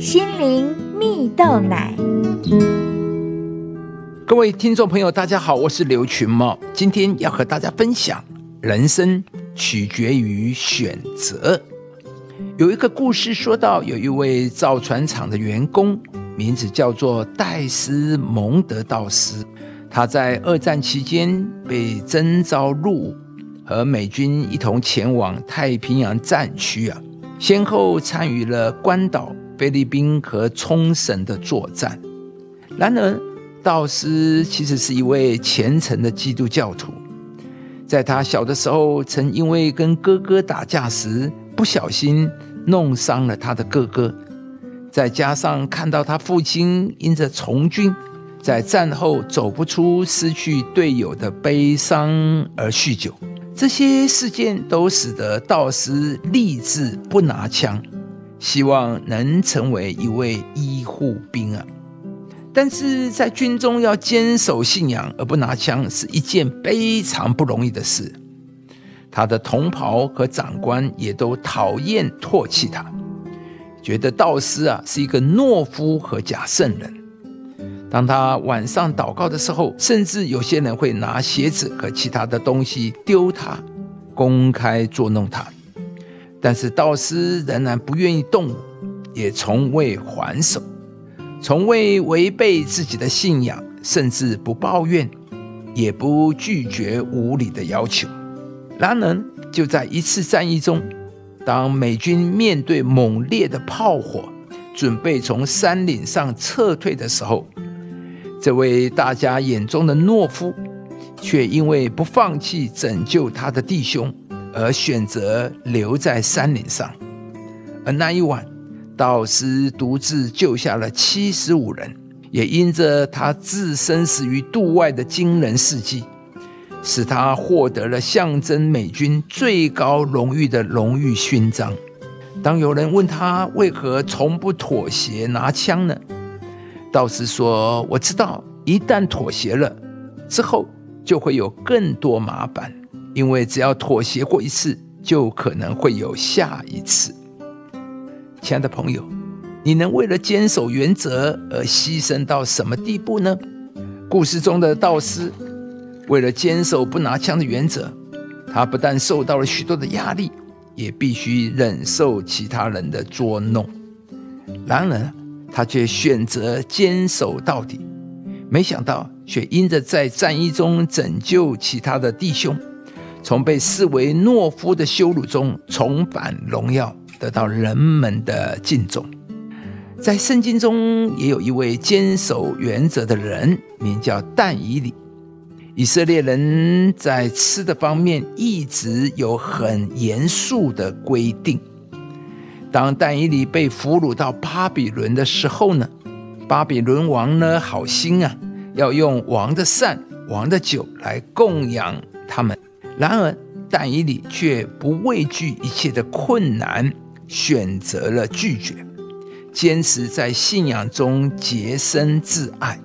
心灵蜜豆奶。各位听众朋友，大家好，我是刘群茂，今天要和大家分享：人生取决于选择。有一个故事说到，有一位造船厂的员工，名字叫做戴斯蒙德道斯，他在二战期间被征召入伍，和美军一同前往太平洋战区啊。先后参与了关岛、菲律宾和冲绳的作战。然而，道斯其实是一位虔诚的基督教徒。在他小的时候，曾因为跟哥哥打架时不小心弄伤了他的哥哥，再加上看到他父亲因着从军，在战后走不出失去队友的悲伤而酗酒。这些事件都使得道斯立志不拿枪，希望能成为一位医护兵啊！但是在军中要坚守信仰而不拿枪是一件非常不容易的事。他的同袍和长官也都讨厌唾弃他，觉得道斯啊是一个懦夫和假圣人。当他晚上祷告的时候，甚至有些人会拿鞋子和其他的东西丢他，公开捉弄他。但是道斯仍然不愿意动武，也从未还手，从未违背自己的信仰，甚至不抱怨，也不拒绝无理的要求。然而，就在一次战役中，当美军面对猛烈的炮火，准备从山岭上撤退的时候，这位大家眼中的懦夫，却因为不放弃拯救他的弟兄，而选择留在山林上。而那一晚，道斯独自救下了七十五人，也因着他置身死于度外的惊人事迹，使他获得了象征美军最高荣誉的荣誉勋章。当有人问他为何从不妥协拿枪呢？道士说：“我知道，一旦妥协了，之后就会有更多麻烦，因为只要妥协过一次，就可能会有下一次。”亲爱的朋友，你能为了坚守原则而牺牲到什么地步呢？故事中的道斯为了坚守不拿枪的原则，他不但受到了许多的压力，也必须忍受其他人的捉弄。然而，他却选择坚守到底，没想到却因着在战役中拯救其他的弟兄，从被视为懦夫的羞辱中重返荣耀，得到人们的敬重。在圣经中也有一位坚守原则的人，名叫但以理。以色列人在吃的方面一直有很严肃的规定。当但以理被俘虏到巴比伦的时候呢，巴比伦王呢好心啊，要用王的膳、王的酒来供养他们。然而但以理却不畏惧一切的困难，选择了拒绝，坚持在信仰中洁身自爱。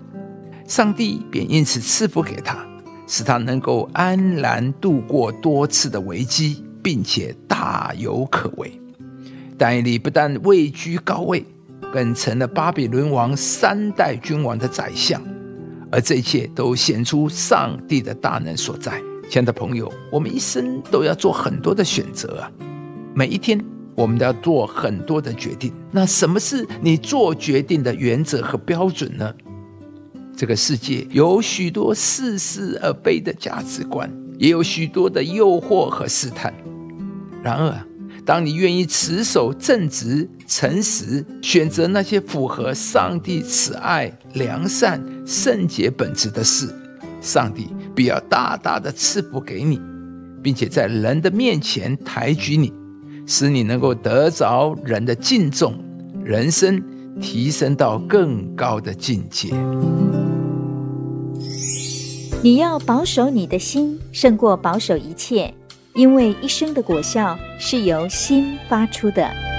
上帝便因此赐福给他，使他能够安然度过多次的危机，并且大有可为。但以理不但位居高位，更成了巴比伦王三代君王的宰相，而这一切都显出上帝的大能所在。亲爱的朋友，我们一生都要做很多的选择啊，每一天我们都要做很多的决定。那什么是你做决定的原则和标准呢？这个世界有许多似是而非的价值观，也有许多的诱惑和试探。然而，当你愿意持守正直、诚实，选择那些符合上帝慈爱、良善、圣洁本质的事，上帝必要大大的赐福给你，并且在人的面前抬举你，使你能够得着人的敬重，人生提升到更高的境界。你要保守你的心，胜过保守一切。因为一生的果效是由心发出的。